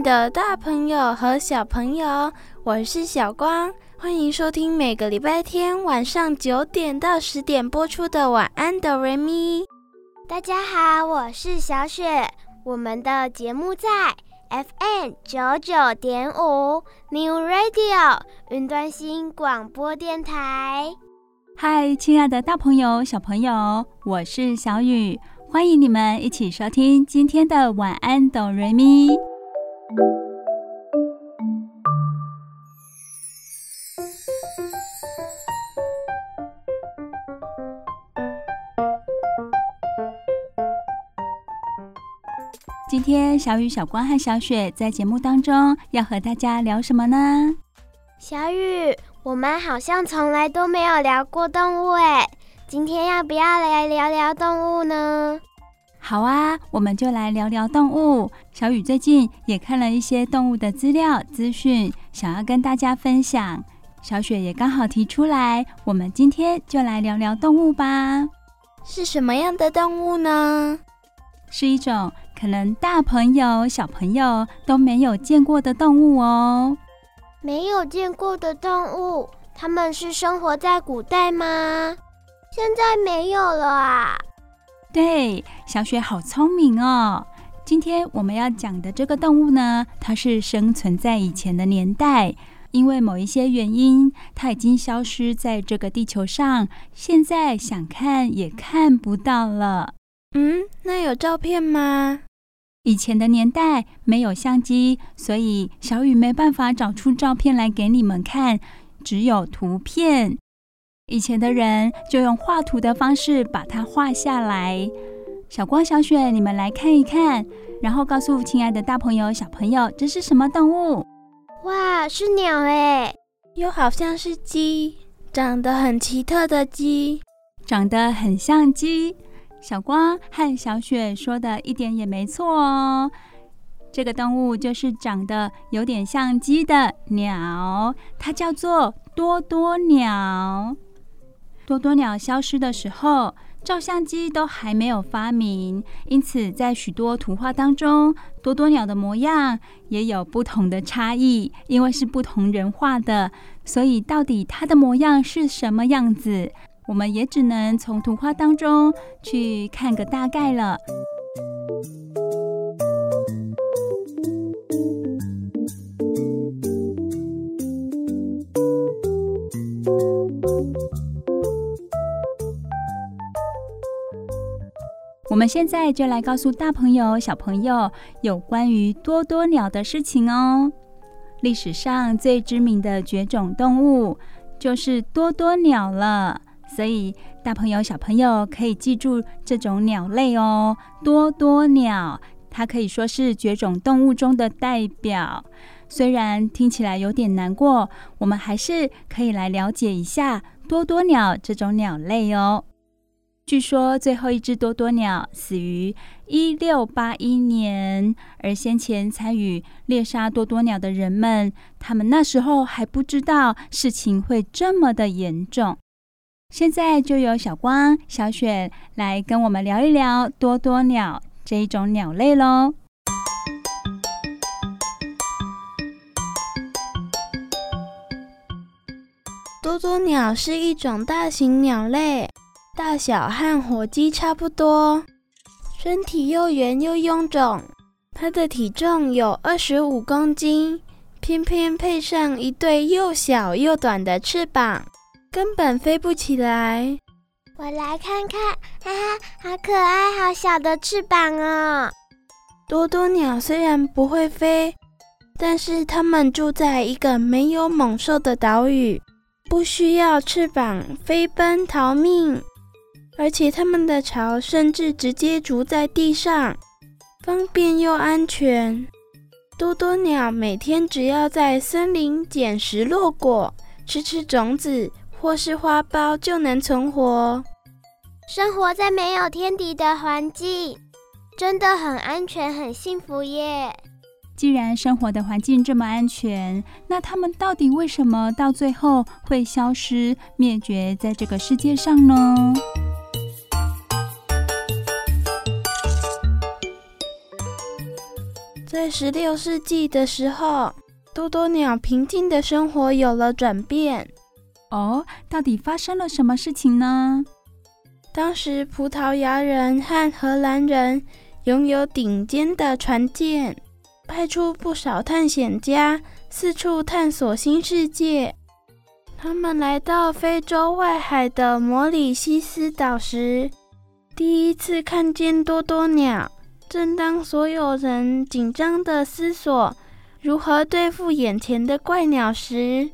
爱的大朋友和小朋友，我是小光，欢迎收听每个礼拜天晚上九点到十点播出的《晚安哆瑞咪》。大家好，我是小雪。我们的节目在 FM 九九点五 New Radio 云端新广播电台。嗨，亲爱的大朋友、小朋友，我是小雨，欢迎你们一起收听今天的《晚安哆瑞咪》。今天小雨、小光和小雪在节目当中要和大家聊什么呢？小雨，我们好像从来都没有聊过动物哎，今天要不要来聊聊动物呢？好啊，我们就来聊聊动物。小雨最近也看了一些动物的资料资讯，想要跟大家分享。小雪也刚好提出来，我们今天就来聊聊动物吧。是什么样的动物呢？是一种可能大朋友、小朋友都没有见过的动物哦。没有见过的动物，它们是生活在古代吗？现在没有了啊。对，小雪好聪明哦。今天我们要讲的这个动物呢，它是生存在以前的年代，因为某一些原因，它已经消失在这个地球上，现在想看也看不到了。嗯，那有照片吗？以前的年代没有相机，所以小雨没办法找出照片来给你们看，只有图片。以前的人就用画图的方式把它画下来。小光、小雪，你们来看一看，然后告诉亲爱的大朋友、小朋友，这是什么动物？哇，是鸟诶，又好像是鸡，长得很奇特的鸡，长得很像鸡。小光和小雪说的一点也没错哦，这个动物就是长得有点像鸡的鸟，它叫做多多鸟。多多鸟消失的时候，照相机都还没有发明，因此在许多图画当中，多多鸟的模样也有不同的差异，因为是不同人画的，所以到底它的模样是什么样子？我们也只能从图画当中去看个大概了。我们现在就来告诉大朋友、小朋友有关于多多鸟的事情哦。历史上最知名的绝种动物就是多多鸟了。所以，大朋友、小朋友可以记住这种鸟类哦，多多鸟，它可以说是绝种动物中的代表。虽然听起来有点难过，我们还是可以来了解一下多多鸟这种鸟类哦。据说最后一只多多鸟死于一六八一年，而先前参与猎杀多多鸟的人们，他们那时候还不知道事情会这么的严重。现在就由小光、小雪来跟我们聊一聊多多鸟这一种鸟类喽。多多鸟是一种大型鸟类，大小和火鸡差不多，身体又圆又臃肿。它的体重有二十五公斤，偏偏配上一对又小又短的翅膀。根本飞不起来。我来看看，哈哈，好可爱，好小的翅膀哦。多多鸟虽然不会飞，但是它们住在一个没有猛兽的岛屿，不需要翅膀飞奔逃命，而且它们的巢甚至直接筑在地上，方便又安全。多多鸟每天只要在森林捡食落果，吃吃种子或是花苞就能存活。生活在没有天敌的环境，真的很安全、很幸福耶。既然生活的环境这么安全，那它们到底为什么到最后会消失灭绝在这个世界上呢？在十六世纪的时候，多多鸟平静的生活有了转变。哦，到底发生了什么事情呢？当时葡萄牙人和荷兰人拥有顶尖的船舰，派出不少探险家四处探索新世界。他们来到非洲外海的摩里西斯岛时，第一次看见多多鸟。正当所有人紧张地思索如何对付眼前的怪鸟时，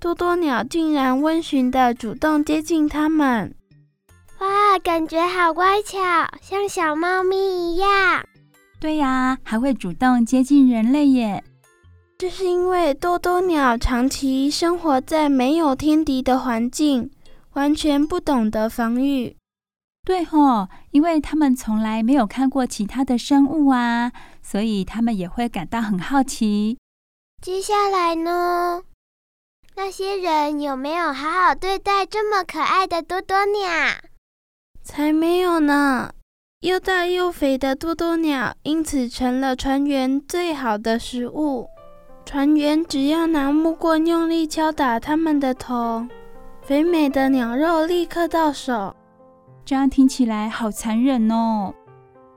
多多鸟竟然温驯地主动接近他们。哇，感觉好乖巧，像小猫咪一样。对呀，还会主动接近人类耶。这是因为多多鸟长期生活在没有天敌的环境，完全不懂得防御。对吼，因为他们从来没有看过其他的生物啊，所以他们也会感到很好奇。接下来呢？那些人有没有好好对待这么可爱的多多鸟？才没有呢！又大又肥的多多鸟因此成了船员最好的食物。船员只要拿木棍用力敲打它们的头，肥美的鸟肉立刻到手。这样听起来好残忍哦！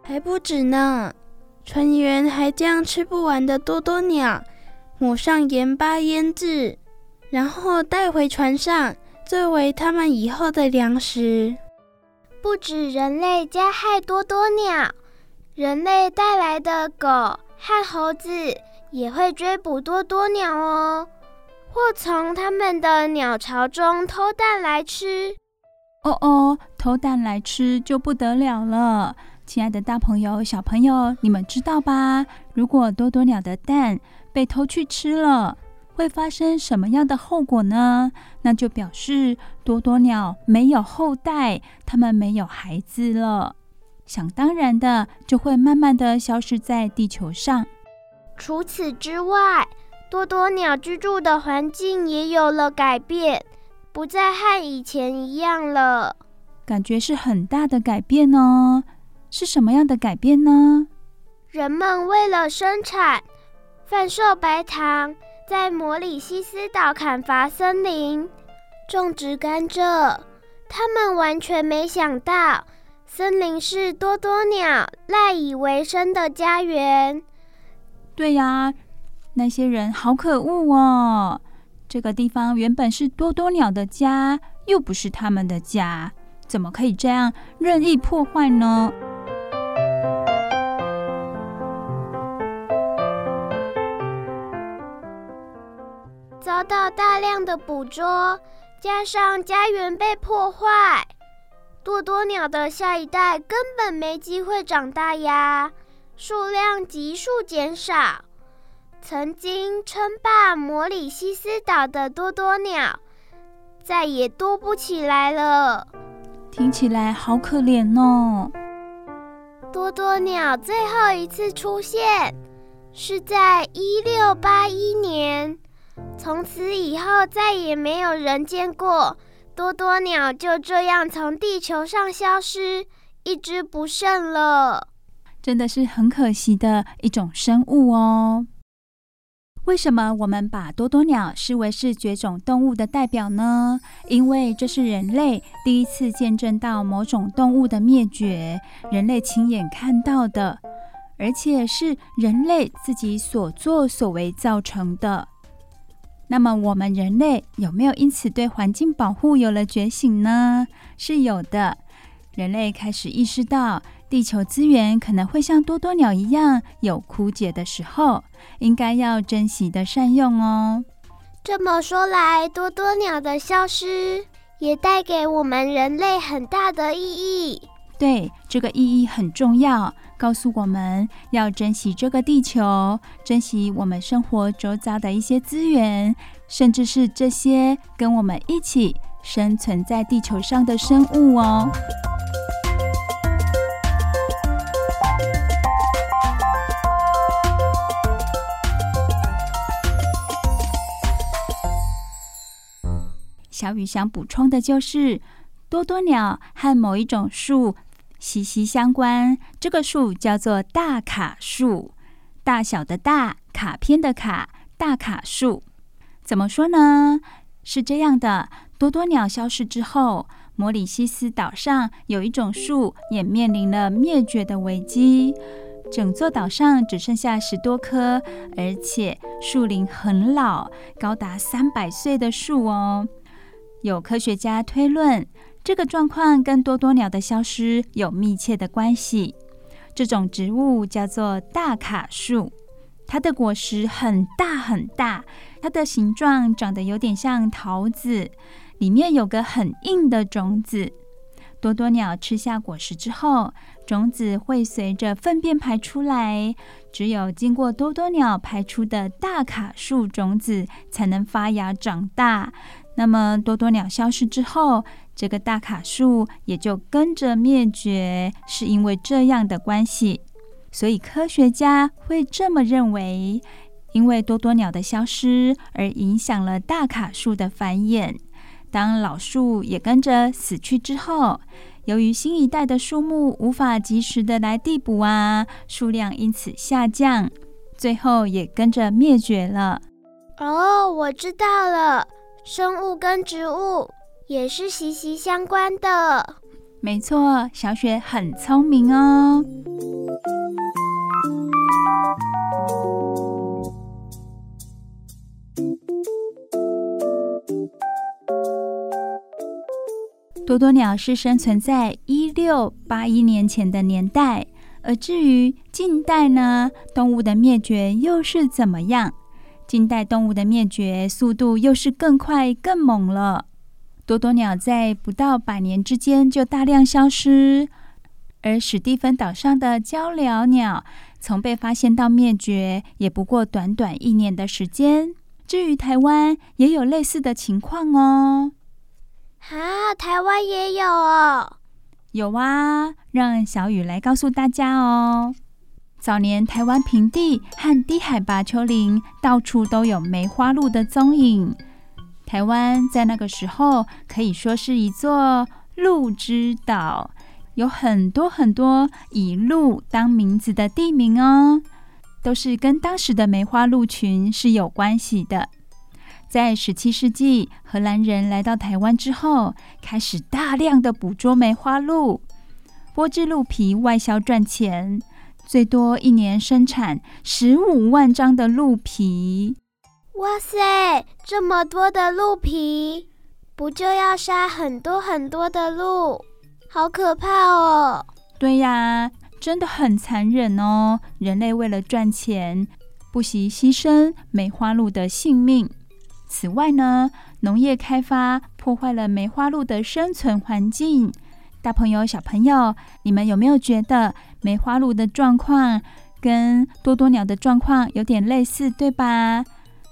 还不止呢，船员还将吃不完的多多鸟抹上盐巴腌制，然后带回船上作为他们以后的粮食。不止人类加害多多鸟，人类带来的狗和猴子也会追捕多多鸟哦，或从它们的鸟巢中偷蛋来吃。哦哦，偷蛋来吃就不得了了！亲爱的大朋友、小朋友，你们知道吧？如果多多鸟的蛋被偷去吃了，会发生什么样的后果呢？那就表示多多鸟没有后代，它们没有孩子了，想当然的就会慢慢的消失在地球上。除此之外，多多鸟居住的环境也有了改变。不再和以前一样了，感觉是很大的改变哦。是什么样的改变呢？人们为了生产、贩售白糖，在摩里西斯岛砍伐森林、种植甘蔗。他们完全没想到，森林是多多鸟赖以为生的家园。对呀，那些人好可恶哦。这个地方原本是多多鸟的家，又不是他们的家，怎么可以这样任意破坏呢？遭到大量的捕捉，加上家园被破坏，多多鸟的下一代根本没机会长大呀，数量急速减少。曾经称霸摩里西斯岛的多多鸟，再也多不起来了。听起来好可怜哦。多多鸟最后一次出现是在一六八一年，从此以后再也没有人见过多多鸟就这样从地球上消失，一只不剩了。真的是很可惜的一种生物哦。为什么我们把多多鸟视为是绝种动物的代表呢？因为这是人类第一次见证到某种动物的灭绝，人类亲眼看到的，而且是人类自己所作所为造成的。那么，我们人类有没有因此对环境保护有了觉醒呢？是有的，人类开始意识到。地球资源可能会像多多鸟一样有枯竭的时候，应该要珍惜的善用哦。这么说来，多多鸟的消失也带给我们人类很大的意义。对，这个意义很重要，告诉我们要珍惜这个地球，珍惜我们生活周遭的一些资源，甚至是这些跟我们一起生存在地球上的生物哦。小雨想补充的就是，多多鸟和某一种树息息相关。这个树叫做大卡树，大小的大，卡片的卡，大卡树。怎么说呢？是这样的，多多鸟消失之后，摩里西斯岛上有一种树也面临了灭绝的危机。整座岛上只剩下十多棵，而且树龄很老，高达三百岁的树哦。有科学家推论，这个状况跟多多鸟的消失有密切的关系。这种植物叫做大卡树，它的果实很大很大，它的形状长得有点像桃子，里面有个很硬的种子。多多鸟吃下果实之后，种子会随着粪便排出来，只有经过多多鸟排出的大卡树种子才能发芽长大。那么多多鸟消失之后，这个大卡树也就跟着灭绝，是因为这样的关系。所以科学家会这么认为，因为多多鸟的消失而影响了大卡树的繁衍。当老树也跟着死去之后，由于新一代的树木无法及时的来递补啊，数量因此下降，最后也跟着灭绝了。哦，我知道了。生物跟植物也是息息相关的。没错，小雪很聪明哦。多多鸟是生存在一六八一年前的年代，而至于近代呢，动物的灭绝又是怎么样？近代动物的灭绝速度又是更快更猛了。多多鸟在不到百年之间就大量消失，而史蒂芬岛上的鵂鷯鸟从被发现到灭绝也不过短短一年的时间。至于台湾也有类似的情况哦。啊，台湾也有哦。有啊，让小雨来告诉大家哦。早年台湾平地和低海拔丘陵到处都有梅花鹿的踪影。台湾在那个时候可以说是一座鹿之岛，有很多很多以鹿当名字的地名哦，都是跟当时的梅花鹿群是有关系的。在十七世纪，荷兰人来到台湾之后，开始大量的捕捉梅花鹿，剥制鹿皮外销赚钱。最多一年生产十五万张的鹿皮。哇塞，这么多的鹿皮，不就要杀很多很多的鹿？好可怕哦！对呀，真的很残忍哦。人类为了赚钱，不惜牺牲梅花鹿的性命。此外呢，农业开发破坏了梅花鹿的生存环境。大朋友、小朋友，你们有没有觉得梅花鹿的状况跟多多鸟的状况有点类似，对吧？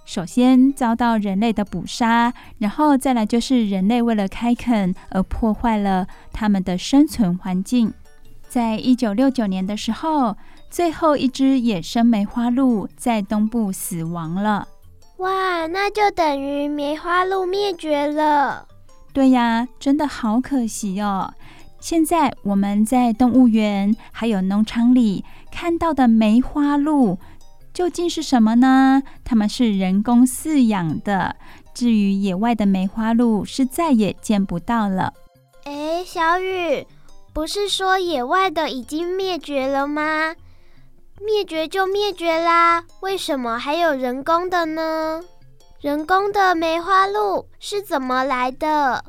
首先遭到人类的捕杀，然后再来就是人类为了开垦而破坏了它们的生存环境。在一九六九年的时候，最后一只野生梅花鹿在东部死亡了。哇，那就等于梅花鹿灭绝了。对呀，真的好可惜哦。现在我们在动物园还有农场里看到的梅花鹿究竟是什么呢？它们是人工饲养的。至于野外的梅花鹿，是再也见不到了。诶，小雨，不是说野外的已经灭绝了吗？灭绝就灭绝啦，为什么还有人工的呢？人工的梅花鹿是怎么来的？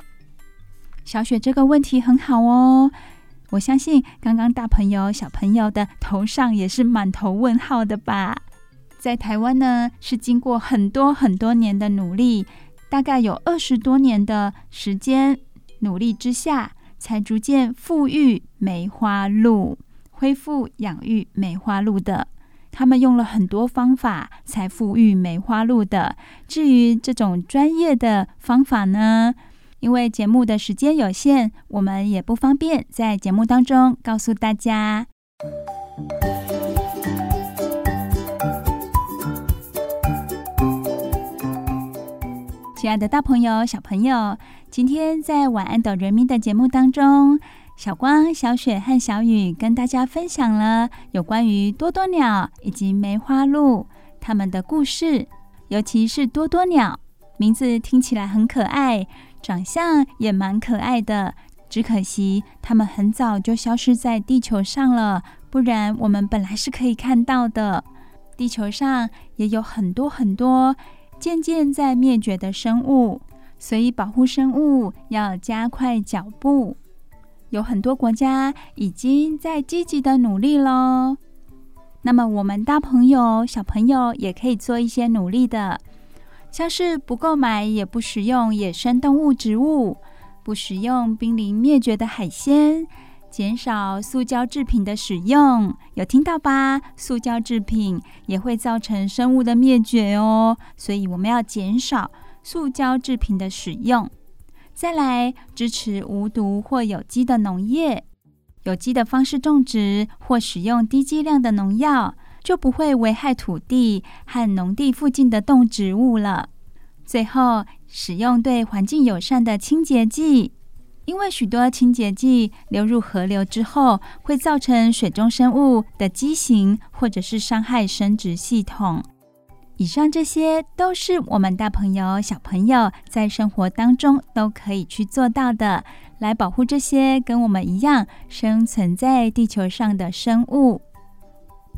小雪这个问题很好哦，我相信刚刚大朋友小朋友的头上也是满头问号的吧？在台湾呢，是经过很多很多年的努力，大概有二十多年的时间努力之下，才逐渐复育梅花鹿，恢复养育梅花鹿的。他们用了很多方法才复育梅花鹿的。至于这种专业的方法呢，因为节目的时间有限，我们也不方便在节目当中告诉大家。亲爱的大朋友、小朋友，今天在晚安哆瑞咪的节目当中，小光、小雪和小雨跟大家分享了有关于多多鸟以及梅花鹿它们的故事。尤其是多多鸟，名字听起来很可爱，长相也蛮可爱的。只可惜它们很早就消失在地球上了，不然我们本来是可以看到的。地球上也有很多很多。渐渐在灭绝的生物，所以保护生物要加快脚步。有很多国家已经在积极的努力喽。那么，我们大朋友、小朋友也可以做一些努力的，像是不购买也不食用野生动物、植物，不食用濒临灭绝的海鲜。减少塑胶制品的使用，有听到吧？塑胶制品也会造成生物的灭绝哦，所以我们要减少塑胶制品的使用。再来，支持无毒或有机的农业，有机的方式种植或使用低剂量的农药，就不会危害土地和农地附近的动植物了。最后，使用对环境友善的清洁剂。因为许多清洁剂流入河流之后，会造成水中生物的畸形，或者是伤害生殖系统。以上这些都是我们大朋友、小朋友在生活当中都可以去做到的，来保护这些跟我们一样生存在地球上的生物。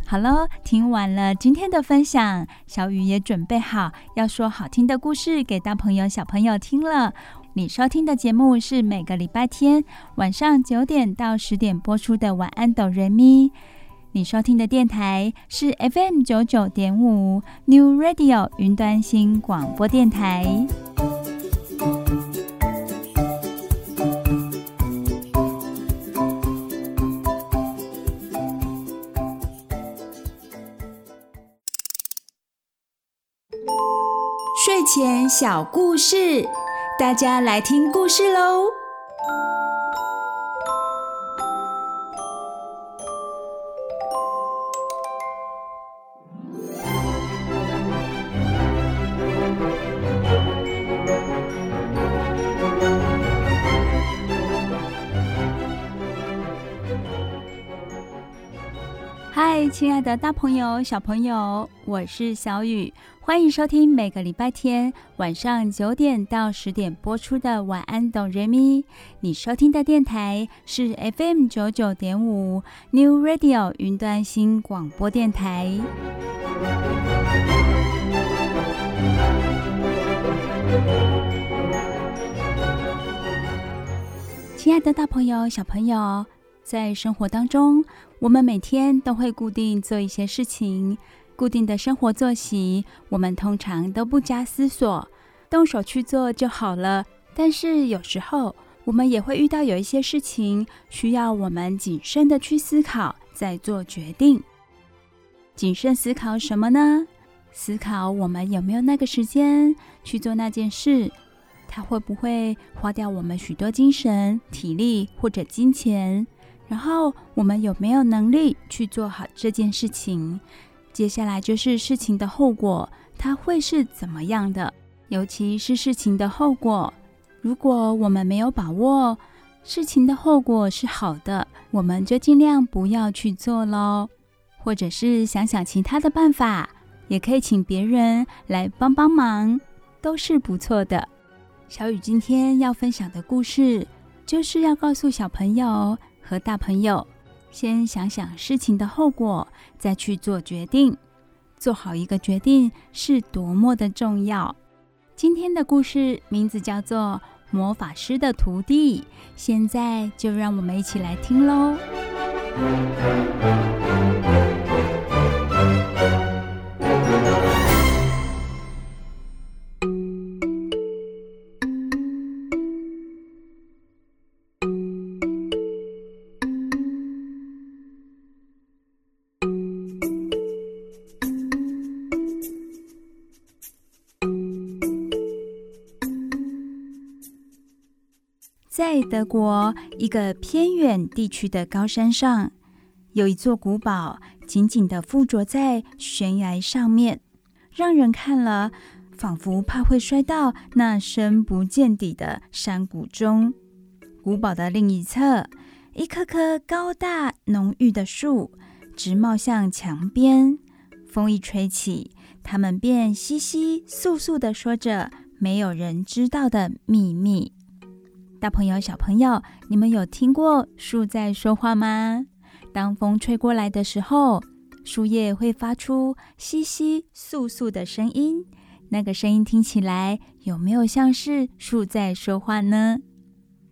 好喽，听完了今天的分享，小雨也准备好要说好听的故事给大朋友、小朋友听了。你收听的节目是每个礼拜天晚上九点到十点播出的《晚安，哆瑞咪》。你收听的电台是 FM 九九点五 New Radio 云端新广播电台。前小故事。大家来听故事喽！嗨，亲爱的大朋友、小朋友，我是小雨。欢迎收听每个礼拜天晚上九点到十点播出的《晚安，哆瑞咪》。你收听的电台是 FM 九九点五 New Radio 云端新广播电台。亲爱的，大朋友、小朋友，在生活当中，我们每天都会固定做一些事情。固定的生活作息，我们通常都不加思索，动手去做就好了。但是有时候，我们也会遇到有一些事情，需要我们谨慎的去思考，再做决定。谨慎思考什么呢？思考我们有没有那个时间去做那件事，它会不会花掉我们许多精神、体力或者金钱？然后我们有没有能力去做好这件事情？接下来就是事情的后果，它会是怎么样的？尤其是事情的后果，如果我们没有把握，事情的后果是好的，我们就尽量不要去做喽。或者是想想其他的办法，也可以请别人来帮帮忙，都是不错的。小雨今天要分享的故事，就是要告诉小朋友和大朋友。先想想事情的后果，再去做决定。做好一个决定是多么的重要。今天的故事名字叫做《魔法师的徒弟》，现在就让我们一起来听喽。在德国一个偏远地区的高山上，有一座古堡，紧紧地附着在悬崖上面，让人看了仿佛怕会摔到那深不见底的山谷中。古堡的另一侧，一棵棵高大浓郁的树直冒向墙边，风一吹起，它们便窸窸窣窣地说着没有人知道的秘密。大朋友、小朋友，你们有听过树在说话吗？当风吹过来的时候，树叶会发出窸窸窣窣的声音。那个声音听起来有没有像是树在说话呢？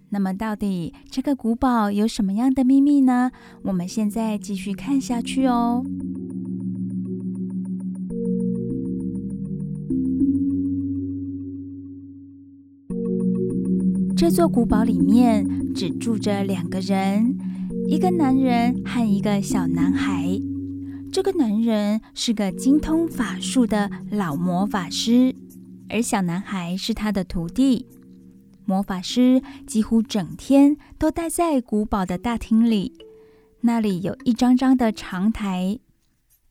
那么，到底这个古堡有什么样的秘密呢？我们现在继续看下去哦。这座古堡里面只住着两个人，一个男人和一个小男孩。这个男人是个精通法术的老魔法师，而小男孩是他的徒弟。魔法师几乎整天都待在古堡的大厅里，那里有一张张的长台，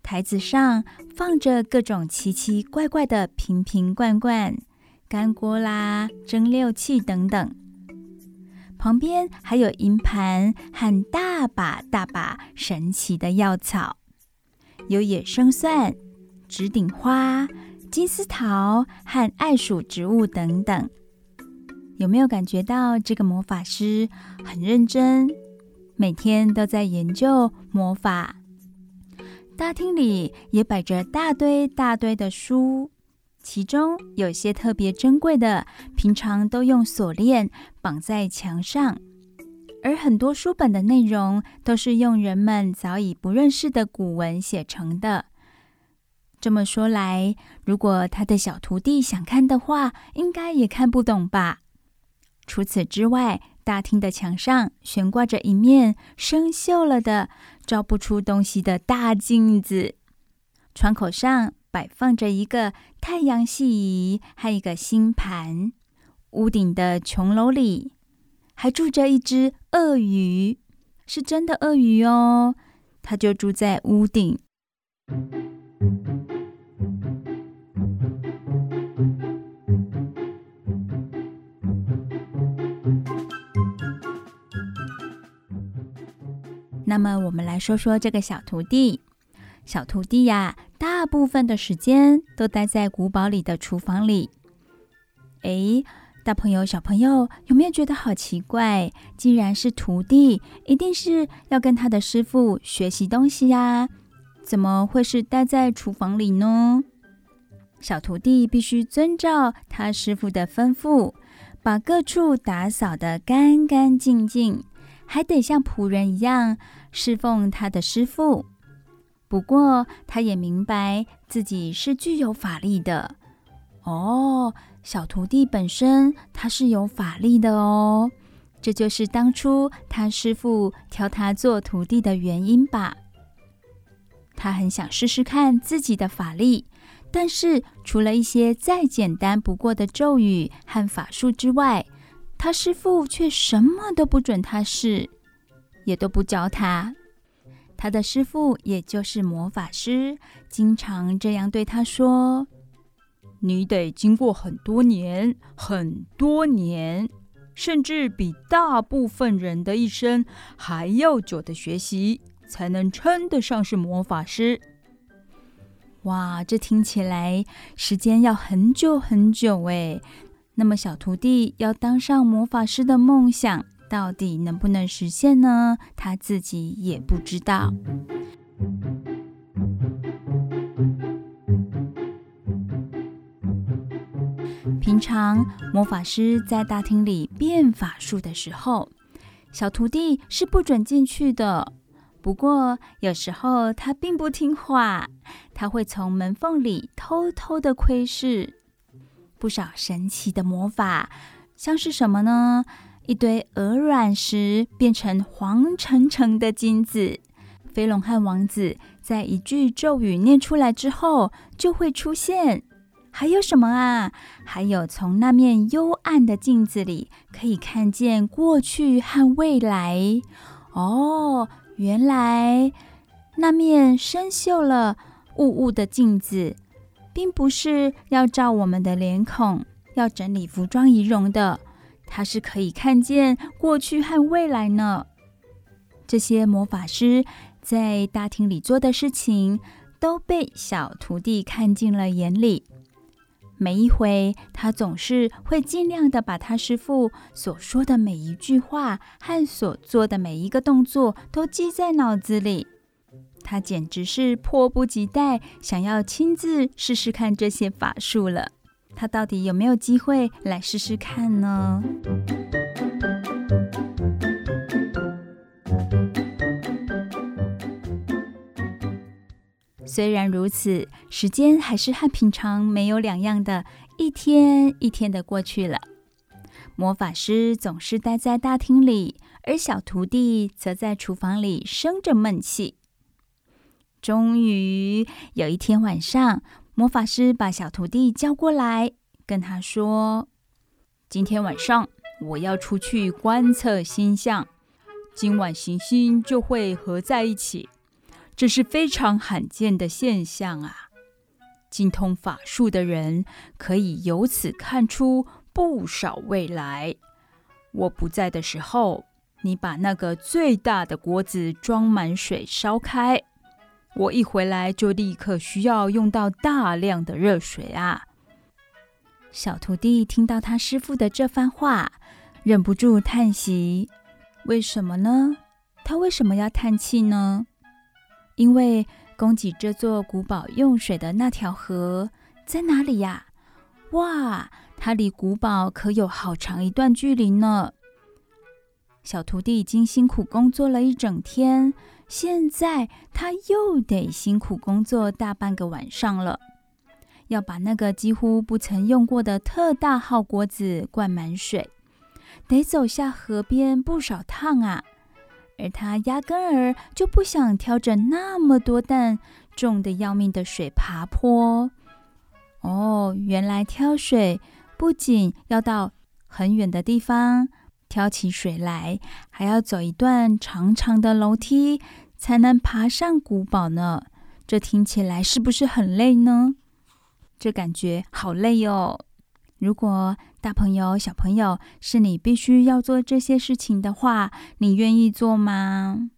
台子上放着各种奇奇怪怪的瓶瓶罐罐。干锅啦、蒸馏器等等，旁边还有银盘和大把大把神奇的药草，有野生蒜、直顶花、金丝桃和爱属植物等等。有没有感觉到这个魔法师很认真，每天都在研究魔法？大厅里也摆着大堆大堆的书。其中有些特别珍贵的，平常都用锁链绑在墙上，而很多书本的内容都是用人们早已不认识的古文写成的。这么说来，如果他的小徒弟想看的话，应该也看不懂吧？除此之外，大厅的墙上悬挂着一面生锈了的、照不出东西的大镜子，窗口上，摆放着一个太阳系仪和一个星盘，屋顶的琼楼里还住着一只鳄鱼，是真的鳄鱼哦，它就住在屋顶。那么，我们来说说这个小徒弟。小徒弟呀，大部分的时间都待在古堡里的厨房里。诶，大朋友、小朋友，有没有觉得好奇怪？既然是徒弟，一定是要跟他的师傅学习东西呀，怎么会是待在厨房里呢？小徒弟必须遵照他师傅的吩咐，把各处打扫得干干净净，还得像仆人一样侍奉他的师傅。不过，他也明白自己是具有法力的。哦，小徒弟本身他是有法力的哦，这就是当初他师父挑他做徒弟的原因吧。他很想试试看自己的法力，但是除了一些再简单不过的咒语和法术之外，他师父却什么都不准他试，也都不教他。他的师傅，也就是魔法师，经常这样对他说：“你得经过很多年、很多年，甚至比大部分人的一生还要久的学习，才能称得上是魔法师。”哇，这听起来时间要很久很久诶。那么，小徒弟要当上魔法师的梦想，到底能不能实现呢？他自己也不知道。平常魔法师在大厅里变法术的时候，小徒弟是不准进去的。不过有时候他并不听话，他会从门缝里偷偷的窥视不少神奇的魔法，像是什么呢？一堆鹅卵石变成黄澄澄的金子，飞龙和王子在一句咒语念出来之后就会出现，还有什么啊？还有从那面幽暗的镜子里可以看见过去和未来。哦，原来那面生锈了、雾雾的镜子，并不是要照我们的脸孔，要整理服装仪容的。他是可以看见过去和未来呢。这些魔法师在大厅里做的事情，都被小徒弟看进了眼里。每一回，他总是会尽量的把他师傅所说的每一句话和所做的每一个动作都记在脑子里。他简直是迫不及待想要亲自试试看这些法术了。他到底有没有机会来试试看呢？虽然如此，时间还是和平常没有两样的，一天一天的过去了。魔法师总是待在大厅里，而小徒弟则在厨房里生着闷气。终于有一天晚上，魔法师把小徒弟叫过来，跟他说：“今天晚上我要出去观测星象，今晚行星就会合在一起。”这是非常罕见的现象啊！精通法术的人可以由此看出不少未来。我不在的时候，你把那个最大的锅子装满水烧开。我一回来就立刻需要用到大量的热水啊！小徒弟听到他师傅的这番话，忍不住叹息：为什么呢？他为什么要叹气呢？因为供给这座古堡用水的那条河在哪里呀？哇，它离古堡可有好长一段距离呢。小徒弟已经辛苦工作了一整天，现在他又得辛苦工作大半个晚上了，要把那个几乎不曾用过的特大号锅子灌满水，得走下河边不少趟啊。而他压根儿就不想挑着那么多担重得要命的水爬坡。哦，原来挑水不仅要到很远的地方挑起水来，还要走一段长长的楼梯才能爬上古堡呢。这听起来是不是很累呢？这感觉好累哦。如果大朋友、小朋友是你必须要做这些事情的话，你愿意做吗？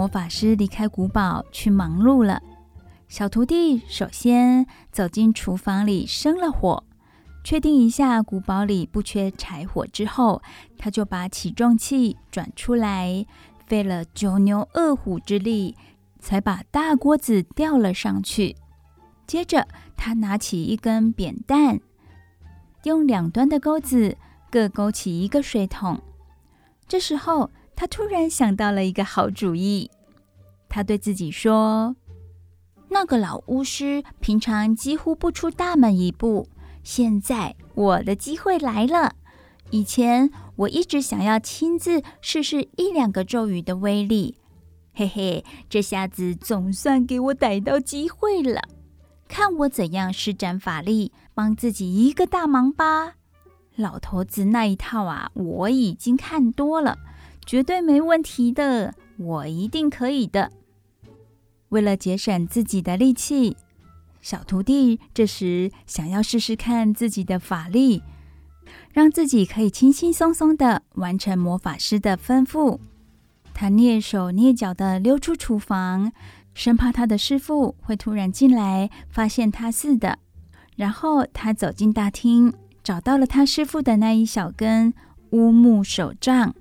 魔法师离开古堡去忙碌了，小徒弟首先走进厨房里生了火。确定一下古堡里不缺柴火之后，他就把起重器转出来，费了九牛二虎之力，才把大锅子吊了上去。接着，他拿起一根扁担，用两端的钩子各勾起一个水桶。这时候，他突然想到了一个好主意。他对自己说：“那个老巫师平常几乎不出大门一步。”现在我的机会来了。以前我一直想要亲自试试一两个咒语的威力，嘿嘿，这下子总算给我逮到机会了。看我怎样施展法力，帮自己一个大忙吧。老头子那一套啊，我已经看多了，绝对没问题的，我一定可以的。为了节省自己的力气。小徒弟这时想要试试看自己的法力，让自己可以轻轻松松地完成魔法师的吩咐。他蹑手蹑脚地溜出厨房，生怕他的师父会突然进来发现他似的。然后他走进大厅，找到了他师父的那一小根乌木手杖。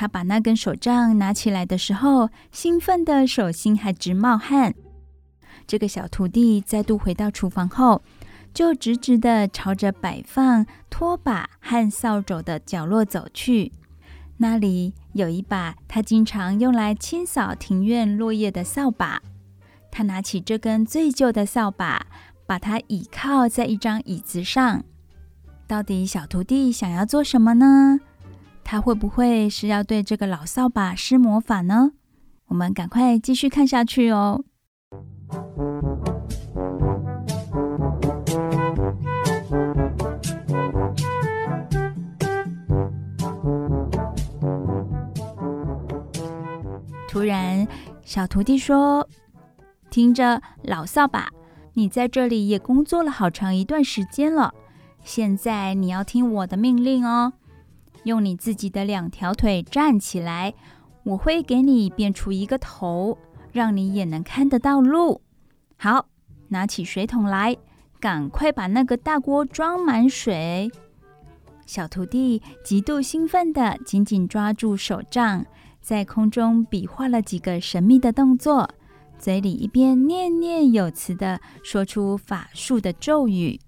他把那根手杖拿起来的时候，兴奋的手心还直冒汗。这个小徒弟再度回到厨房后，就直直地朝着摆放拖把和扫帚的角落走去。那里有一把他经常用来清扫庭院落叶的扫把。他拿起这根最旧的扫把，把它倚靠在一张椅子上。到底小徒弟想要做什么呢？他会不会是要对这个老扫把施魔法呢？我们赶快继续看下去哦。突然，小徒弟说：“听着，老扫把，你在这里也工作了好长一段时间了，现在你要听我的命令哦。用你自己的两条腿站起来，我会给你变出一个头，让你也能看得到路。好，拿起水桶来，赶快把那个大锅装满水。”小徒弟极度兴奋地紧紧抓住手杖。在空中比划了几个神秘的动作，嘴里一边念念有词地说出法术的咒语：“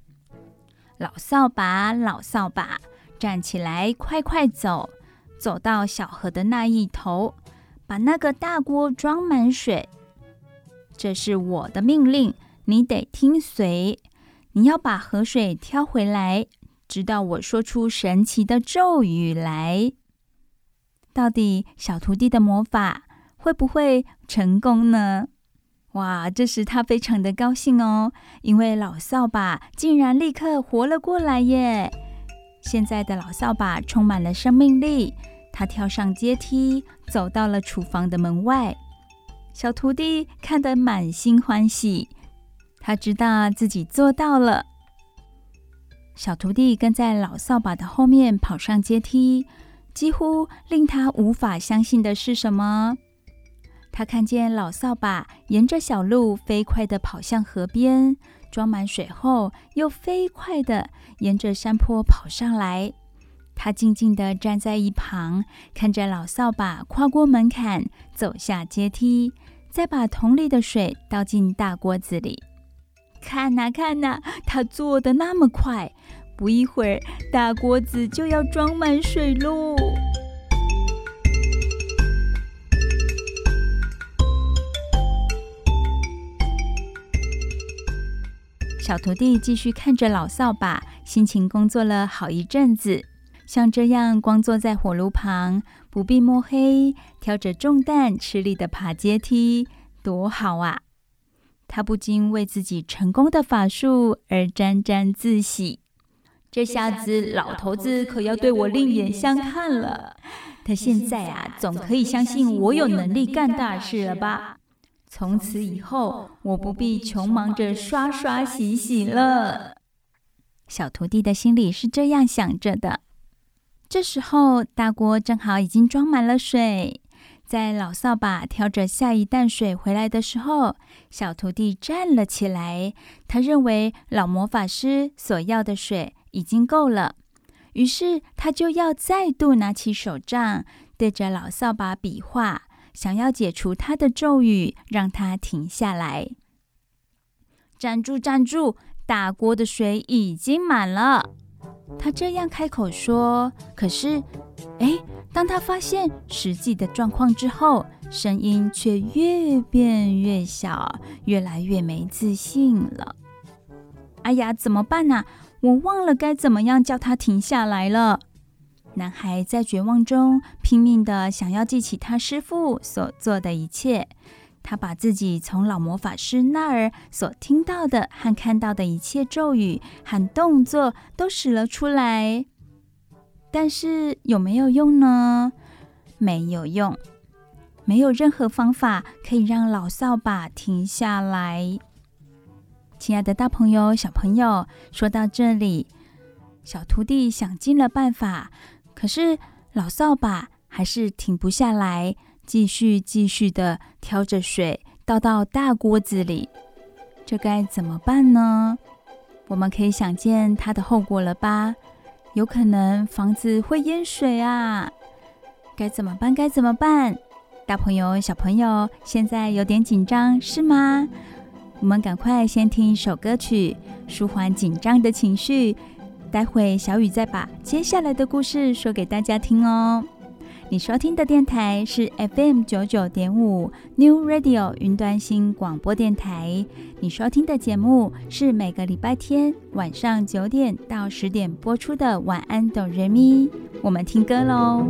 老扫把，老扫把，站起来，快快走，走到小河的那一头，把那个大锅装满水。这是我的命令，你得听随。你要把河水挑回来，直到我说出神奇的咒语来。”到底小徒弟的魔法会不会成功呢？哇，这时他非常的高兴哦，因为老扫把竟然立刻活了过来耶！现在的老扫把充满了生命力，他跳上阶梯，走到了厨房的门外。小徒弟看得满心欢喜，他知道自己做到了。小徒弟跟在老扫把的后面跑上阶梯。几乎令他无法相信的是什么？他看见老扫把沿着小路飞快地跑向河边，装满水后又飞快地沿着山坡跑上来。他静静地站在一旁，看着老扫把跨过门槛，走下阶梯，再把桶里的水倒进大锅子里。看呐，看呐，他做得那么快！不一会儿，大锅子就要装满水喽。小徒弟继续看着老扫把，辛勤工作了好一阵子。像这样光坐在火炉旁，不必摸黑，挑着重担，吃力的爬阶梯，多好啊！他不禁为自己成功的法术而沾沾自喜。这下子老头子可要对我另眼相看了。他现在啊，总可以相信我有能力干大事了吧？从此以后，我不必穷忙着刷刷洗洗了。小徒弟的心里是这样想着的。这时候，大锅正好已经装满了水。在老扫把挑着下一担水回来的时候，小徒弟站了起来。他认为老魔法师所要的水。已经够了，于是他就要再度拿起手杖，对着老扫把比划，想要解除他的咒语，让他停下来。站住！站住！大锅的水已经满了。他这样开口说。可是，哎，当他发现实际的状况之后，声音却越变越小，越来越没自信了。哎呀，怎么办呢？我忘了该怎么样叫他停下来了。男孩在绝望中拼命地想要记起他师父所做的一切。他把自己从老魔法师那儿所听到的和看到的一切咒语和动作都使了出来。但是有没有用呢？没有用，没有任何方法可以让老扫把停下来。亲爱的大朋友、小朋友，说到这里，小徒弟想尽了办法，可是老扫把还是停不下来，继续继续的挑着水倒到大锅子里，这该怎么办呢？我们可以想见它的后果了吧？有可能房子会淹水啊！该怎么办？该怎么办？大朋友、小朋友，现在有点紧张，是吗？我们赶快先听一首歌曲，舒缓紧张的情绪。待会小雨再把接下来的故事说给大家听哦。你收听的电台是 FM 九九点五 New Radio 云端新广播电台。你收听的节目是每个礼拜天晚上九点到十点播出的《晚安，哆瑞咪》。我们听歌喽。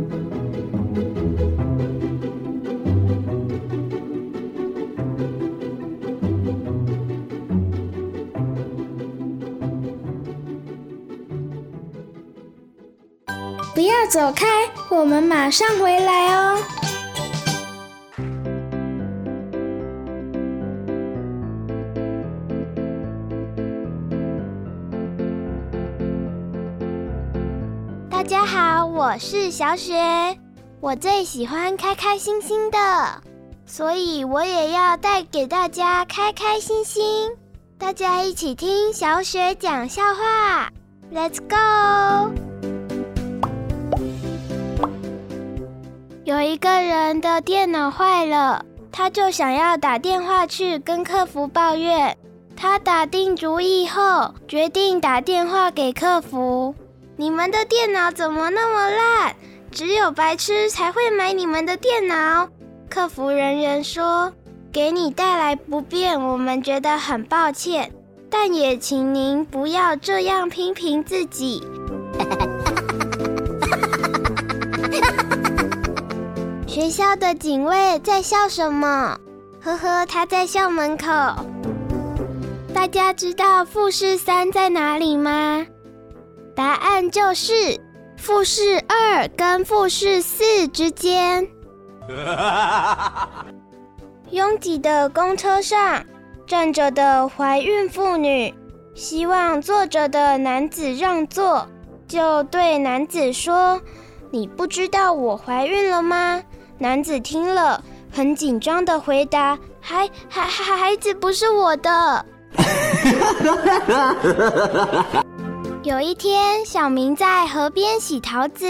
不要走开，我们马上回来哦。大家好，我是小雪。我最喜欢开开心心的，所以我也要带给大家开开心心。大家一起听小雪讲笑话，Let's go！有一个人的电脑坏了，他就想要打电话去跟客服抱怨。他打定主意后，决定打电话给客服：“你们的电脑怎么那么烂？只有白痴才会买你们的电脑。”客服人员说：“给你带来不便，我们觉得很抱歉，但也请您不要这样批评自己。”学校的警卫在笑什么？呵呵，他在校门口。大家知道富士山在哪里吗？答案就是富士二跟富士四之间。拥挤的公车上，站着的怀孕妇女希望坐着的男子让座，就对男子说：“你不知道我怀孕了吗？”男子听了，很紧张的回答：“孩孩孩孩子不是我的。”有一天，小明在河边洗桃子，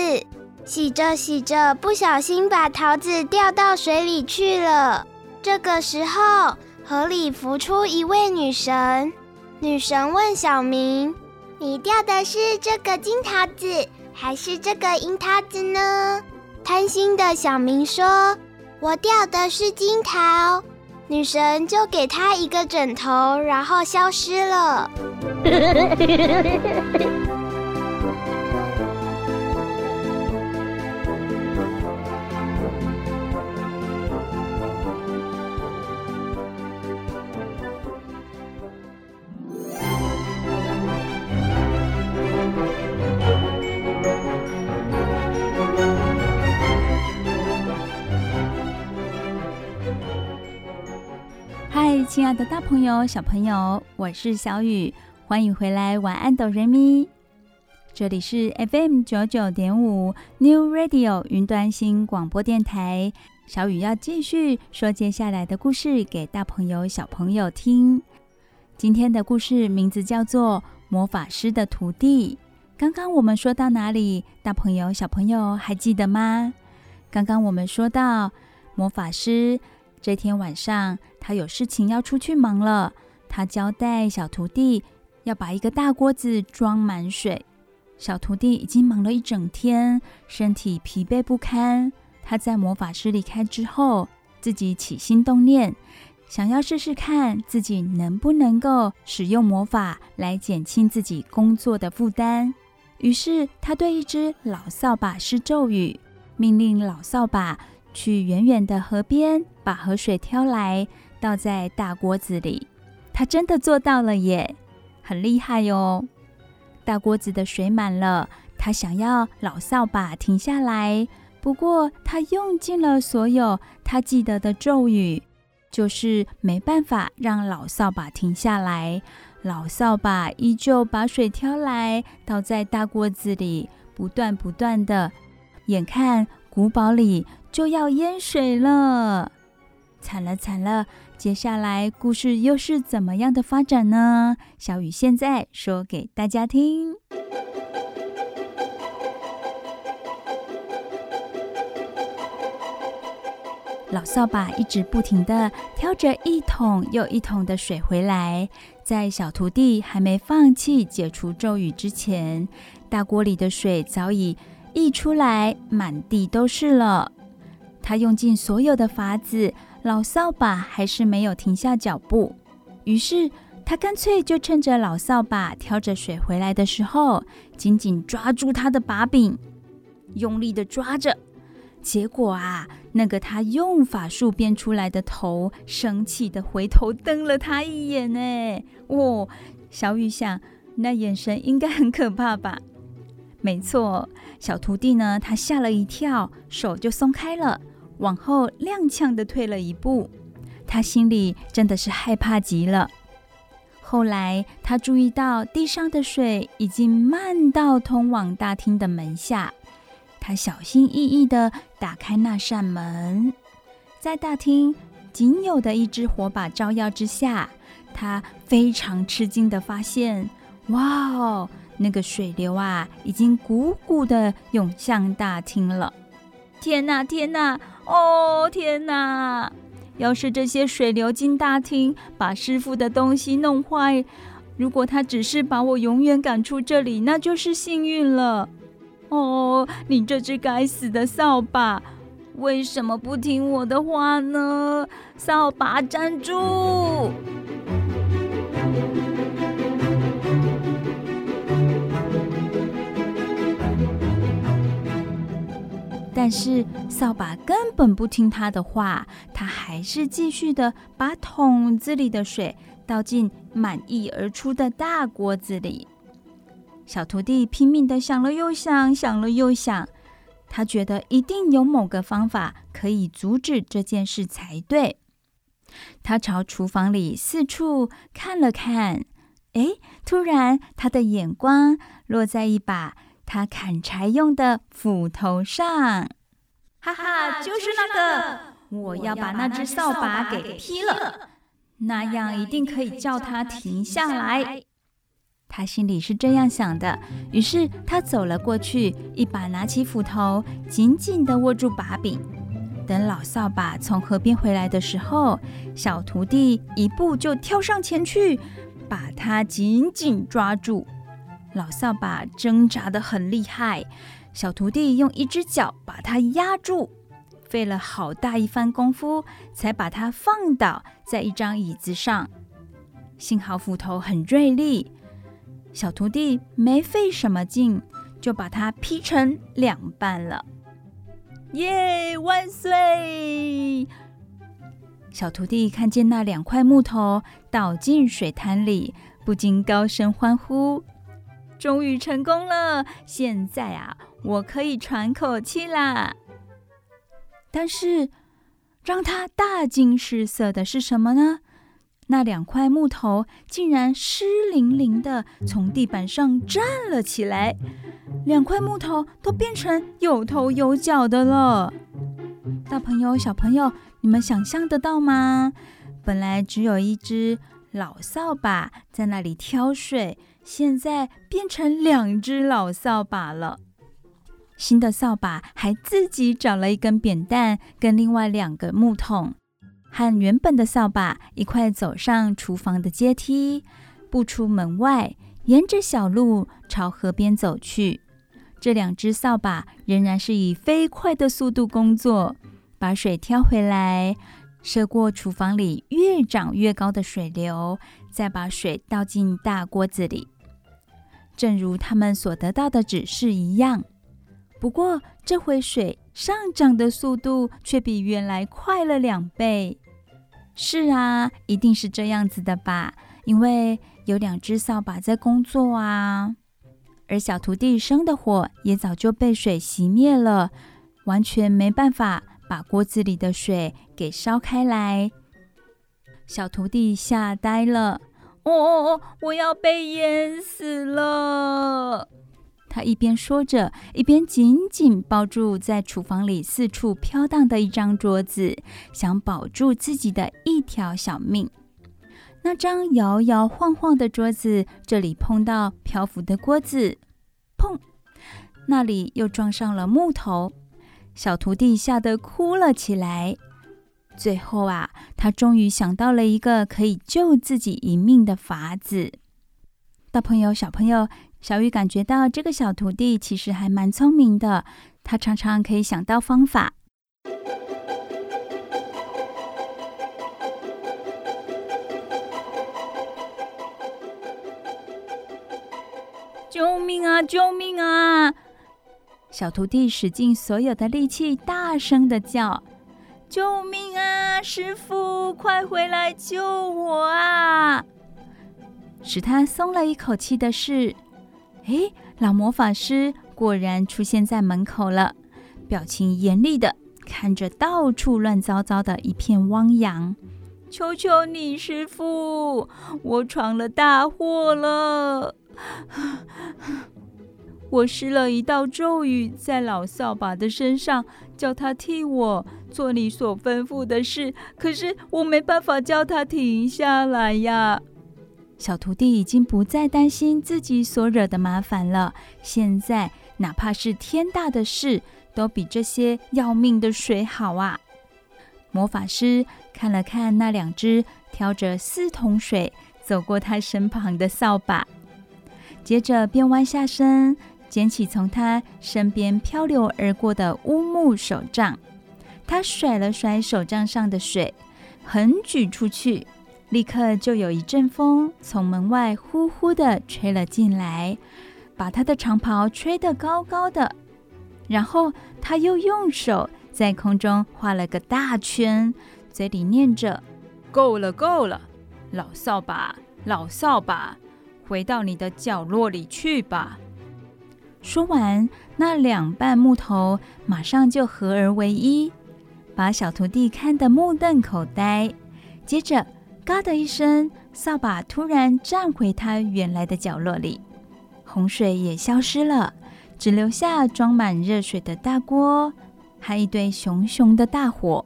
洗着洗着，不小心把桃子掉到水里去了。这个时候，河里浮出一位女神。女神问小明：“你掉的是这个金桃子，还是这个银桃子呢？”贪心的小明说：“我掉的是金桃。”女神就给他一个枕头，然后消失了。亲爱的大朋友、小朋友，我是小雨，欢迎回来！晚安，哆瑞咪。这里是 FM 九九点五 New Radio 云端新广播电台。小雨要继续说接下来的故事给大朋友、小朋友听。今天的故事名字叫做《魔法师的徒弟》。刚刚我们说到哪里？大朋友、小朋友还记得吗？刚刚我们说到魔法师。这天晚上，他有事情要出去忙了。他交代小徒弟要把一个大锅子装满水。小徒弟已经忙了一整天，身体疲惫不堪。他在魔法师离开之后，自己起心动念，想要试试看自己能不能够使用魔法来减轻自己工作的负担。于是，他对一只老扫把施咒语，命令老扫把。去远远的河边，把河水挑来，倒在大锅子里。他真的做到了耶，很厉害哟！大锅子的水满了，他想要老扫把停下来，不过他用尽了所有他记得的咒语，就是没办法让老扫把停下来。老扫把依旧把水挑来，倒在大锅子里，不断不断的，眼看古堡里。就要淹水了，惨了惨了！接下来故事又是怎么样的发展呢？小雨现在说给大家听。老扫把一直不停地挑着一桶又一桶的水回来，在小徒弟还没放弃解除咒语之前，大锅里的水早已溢出来，满地都是了。他用尽所有的法子，老扫把还是没有停下脚步。于是他干脆就趁着老扫把挑着水回来的时候，紧紧抓住他的把柄，用力的抓着。结果啊，那个他用法术变出来的头，生气的回头瞪了他一眼。哎，哦，小雨想，那眼神应该很可怕吧？没错，小徒弟呢，他吓了一跳，手就松开了，往后踉跄的退了一步。他心里真的是害怕极了。后来他注意到地上的水已经漫到通往大厅的门下。他小心翼翼地打开那扇门，在大厅仅有的一支火把照耀之下，他非常吃惊地发现：哇哦，那个水流啊，已经汩汩地涌向大厅了！天哪，天哪，哦，天哪！要是这些水流进大厅，把师傅的东西弄坏，如果他只是把我永远赶出这里，那就是幸运了。哦，你这只该死的扫把，为什么不听我的话呢？扫把站住！但是扫把根本不听他的话，他还是继续的把桶子里的水倒进满溢而出的大锅子里。小徒弟拼命的想了又想，想了又想，他觉得一定有某个方法可以阻止这件事才对。他朝厨房里四处看了看，哎，突然他的眼光落在一把他砍柴用的斧头上。哈哈，就是那个！我要把那只扫把给劈了，那样一定可以叫他停下来。他心里是这样想的，于是他走了过去，一把拿起斧头，紧紧地握住把柄。等老扫把从河边回来的时候，小徒弟一步就跳上前去，把他紧紧抓住。老扫把挣扎得很厉害，小徒弟用一只脚把它压住，费了好大一番功夫，才把它放倒在一张椅子上。幸好斧头很锐利。小徒弟没费什么劲，就把它劈成两半了。耶，万岁！小徒弟看见那两块木头倒进水潭里，不禁高声欢呼：“终于成功了！现在啊，我可以喘口气啦。”但是让他大惊失色的是什么呢？那两块木头竟然湿淋淋的从地板上站了起来，两块木头都变成有头有脚的了。大朋友、小朋友，你们想象得到吗？本来只有一只老扫把在那里挑水，现在变成两只老扫把了。新的扫把还自己找了一根扁担跟另外两个木桶。和原本的扫把一块走上厨房的阶梯，不出门外，沿着小路朝河边走去。这两只扫把仍然是以飞快的速度工作，把水挑回来，涉过厨房里越涨越高的水流，再把水倒进大锅子里。正如他们所得到的指示一样，不过这回水上涨的速度却比原来快了两倍。是啊，一定是这样子的吧？因为有两只扫把在工作啊，而小徒弟生的火也早就被水熄灭了，完全没办法把锅子里的水给烧开来。小徒弟吓呆了，哦哦哦，我要被淹死了！他一边说着，一边紧紧抱住在厨房里四处飘荡的一张桌子，想保住自己的一条小命。那张摇摇晃晃的桌子，这里碰到漂浮的锅子，砰！那里又撞上了木头。小徒弟吓得哭了起来。最后啊，他终于想到了一个可以救自己一命的法子。大朋友、小朋友，小雨感觉到这个小徒弟其实还蛮聪明的，他常常可以想到方法。救命啊！救命啊！小徒弟使尽所有的力气，大声的叫：“救命啊！师傅，快回来救我啊！”使他松了一口气的是，哎，老魔法师果然出现在门口了，表情严厉的看着到处乱糟糟的一片汪洋。求求你，师傅，我闯了大祸了！我施了一道咒语在老扫把的身上，叫他替我做你所吩咐的事，可是我没办法叫他停下来呀。小徒弟已经不再担心自己所惹的麻烦了。现在，哪怕是天大的事，都比这些要命的水好啊！魔法师看了看那两只挑着四桶水走过他身旁的扫把，接着便弯下身捡起从他身边漂流而过的乌木手杖。他甩了甩手杖上的水，横举出去。立刻就有一阵风从门外呼呼的吹了进来，把他的长袍吹得高高的。然后他又用手在空中画了个大圈，嘴里念着：“够了，够了，老扫把，老扫把，回到你的角落里去吧。”说完，那两瓣木头马上就合而为一，把小徒弟看得目瞪口呆。接着，嘎的一声，扫把突然站回它原来的角落里，洪水也消失了，只留下装满热水的大锅，还一堆熊熊的大火。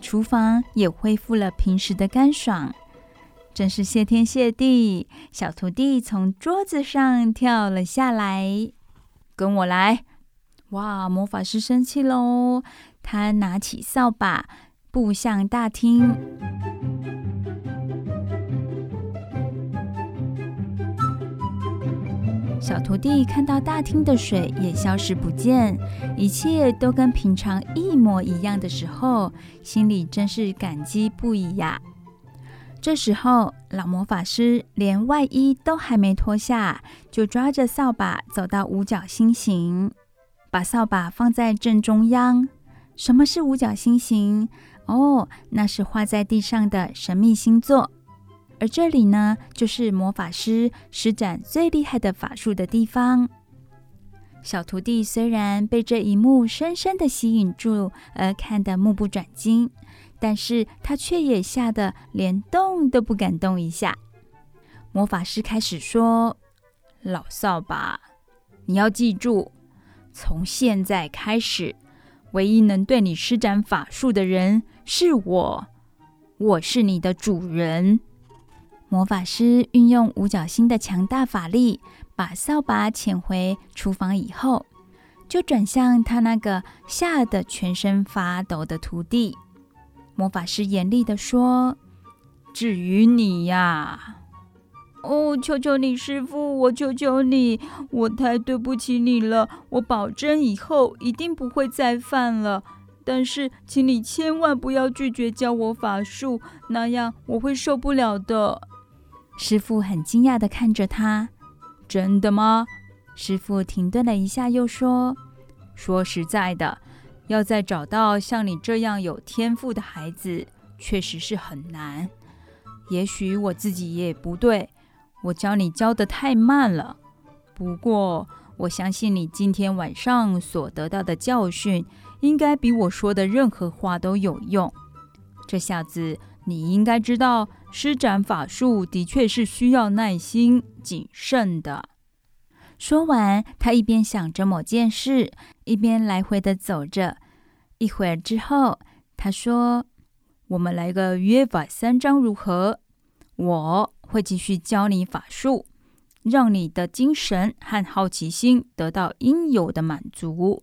厨房也恢复了平时的干爽，真是谢天谢地！小徒弟从桌子上跳了下来，跟我来！哇，魔法师生气喽！他拿起扫把，步向大厅。小徒弟看到大厅的水也消失不见，一切都跟平常一模一样的时候，心里真是感激不已呀。这时候，老魔法师连外衣都还没脱下，就抓着扫把走到五角星形，把扫把放在正中央。什么是五角星形？哦，那是画在地上的神秘星座。而这里呢，就是魔法师施展最厉害的法术的地方。小徒弟虽然被这一幕深深的吸引住，而看得目不转睛，但是他却也吓得连动都不敢动一下。魔法师开始说：“老扫把，你要记住，从现在开始，唯一能对你施展法术的人是我，我是你的主人。”魔法师运用五角星的强大法力，把扫把遣回厨房以后，就转向他那个吓得全身发抖的徒弟。魔法师严厉地说：“至于你呀，哦，求求你，师傅，我求求你，我太对不起你了，我保证以后一定不会再犯了。但是，请你千万不要拒绝教我法术，那样我会受不了的。”师傅很惊讶的看着他，真的吗？师傅停顿了一下，又说：“说实在的，要再找到像你这样有天赋的孩子，确实是很难。也许我自己也不对，我教你教得太慢了。不过，我相信你今天晚上所得到的教训，应该比我说的任何话都有用。这下子。”你应该知道，施展法术的确是需要耐心、谨慎的。说完，他一边想着某件事，一边来回的走着。一会儿之后，他说：“我们来个约法三章如何？我会继续教你法术，让你的精神和好奇心得到应有的满足。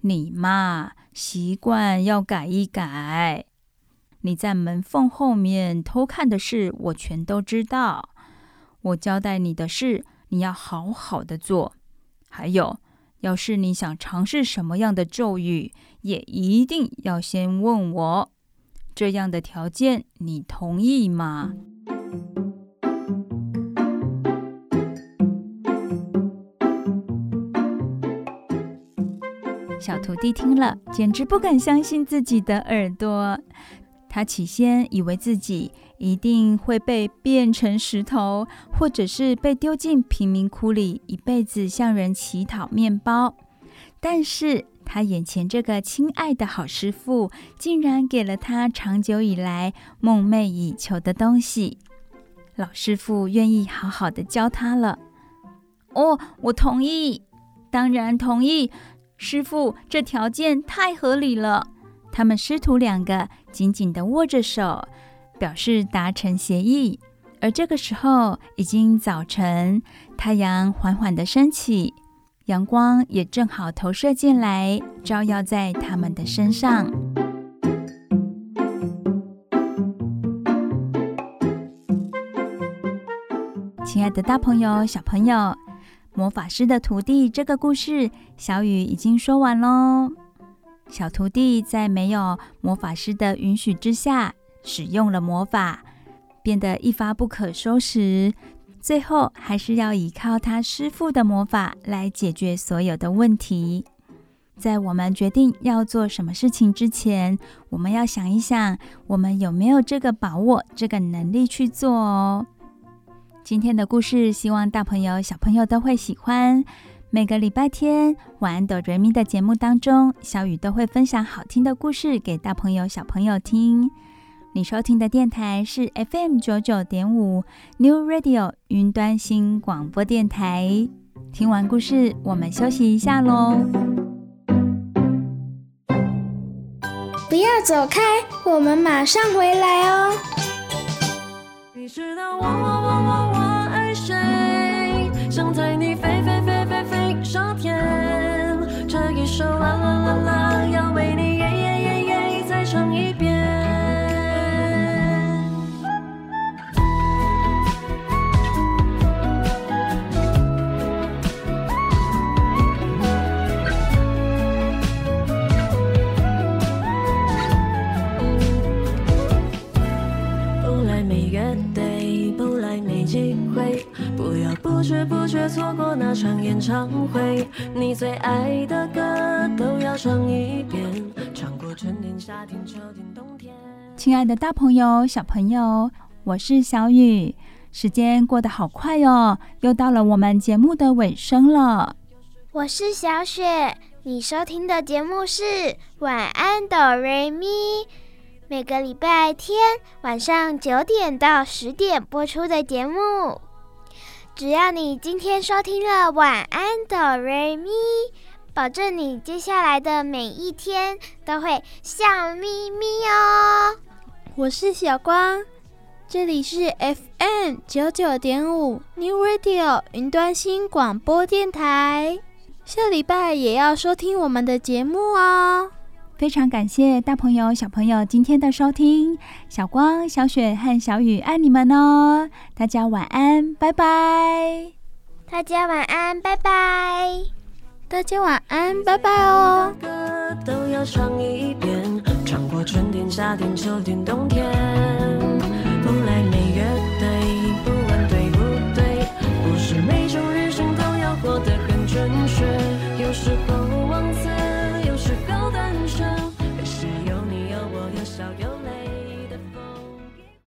你嘛，习惯要改一改。”你在门缝后面偷看的事，我全都知道。我交代你的事，你要好好的做。还有，要是你想尝试什么样的咒语，也一定要先问我。这样的条件，你同意吗？小徒弟听了，简直不敢相信自己的耳朵。他起先以为自己一定会被变成石头，或者是被丢进贫民窟里，一辈子向人乞讨面包。但是他眼前这个亲爱的好师傅，竟然给了他长久以来梦寐以求的东西。老师傅愿意好好的教他了。哦，我同意，当然同意。师傅，这条件太合理了。他们师徒两个紧紧地握着手，表示达成协议。而这个时候已经早晨，太阳缓缓的升起，阳光也正好投射进来，照耀在他们的身上。亲爱的大朋友、小朋友。魔法师的徒弟这个故事，小雨已经说完喽。小徒弟在没有魔法师的允许之下，使用了魔法，变得一发不可收拾。最后还是要依靠他师父的魔法来解决所有的问题。在我们决定要做什么事情之前，我们要想一想，我们有没有这个把握、这个能力去做哦。今天的故事，希望大朋友、小朋友都会喜欢。每个礼拜天晚安哆瑞咪的节目当中，小雨都会分享好听的故事给大朋友、小朋友听。你收听的电台是 FM 九九点五 New Radio 云端新广播电台。听完故事，我们休息一下喽。不要走开，我们马上回来哦。你知道我我我我我爱谁？想带你飞飞飞飞飞上天，这一首啦啦啦啦错过那场演唱会，你最爱的歌都要唱一遍，唱过春天、夏天、秋天、冬天。亲爱的大朋友、小朋友，我是小雨。时间过得好快哦，又到了我们节目的尾声了。我是小雪，你收听的节目是《晚安哆瑞咪》，每个礼拜天晚上九点到十点播出的节目。只要你今天收听了晚安哆瑞咪，保证你接下来的每一天都会笑眯眯哦。我是小光，这里是 FM 九九点五 New Radio 云端新广播电台，下礼拜也要收听我们的节目哦。非常感谢大朋友、小朋友今天的收听，小光、小雪和小雨爱你们哦！大家晚安，拜拜！大家晚安，拜拜！大家晚安，拜拜哦！歌都要唱一遍，穿过春天、夏天、秋天、冬天。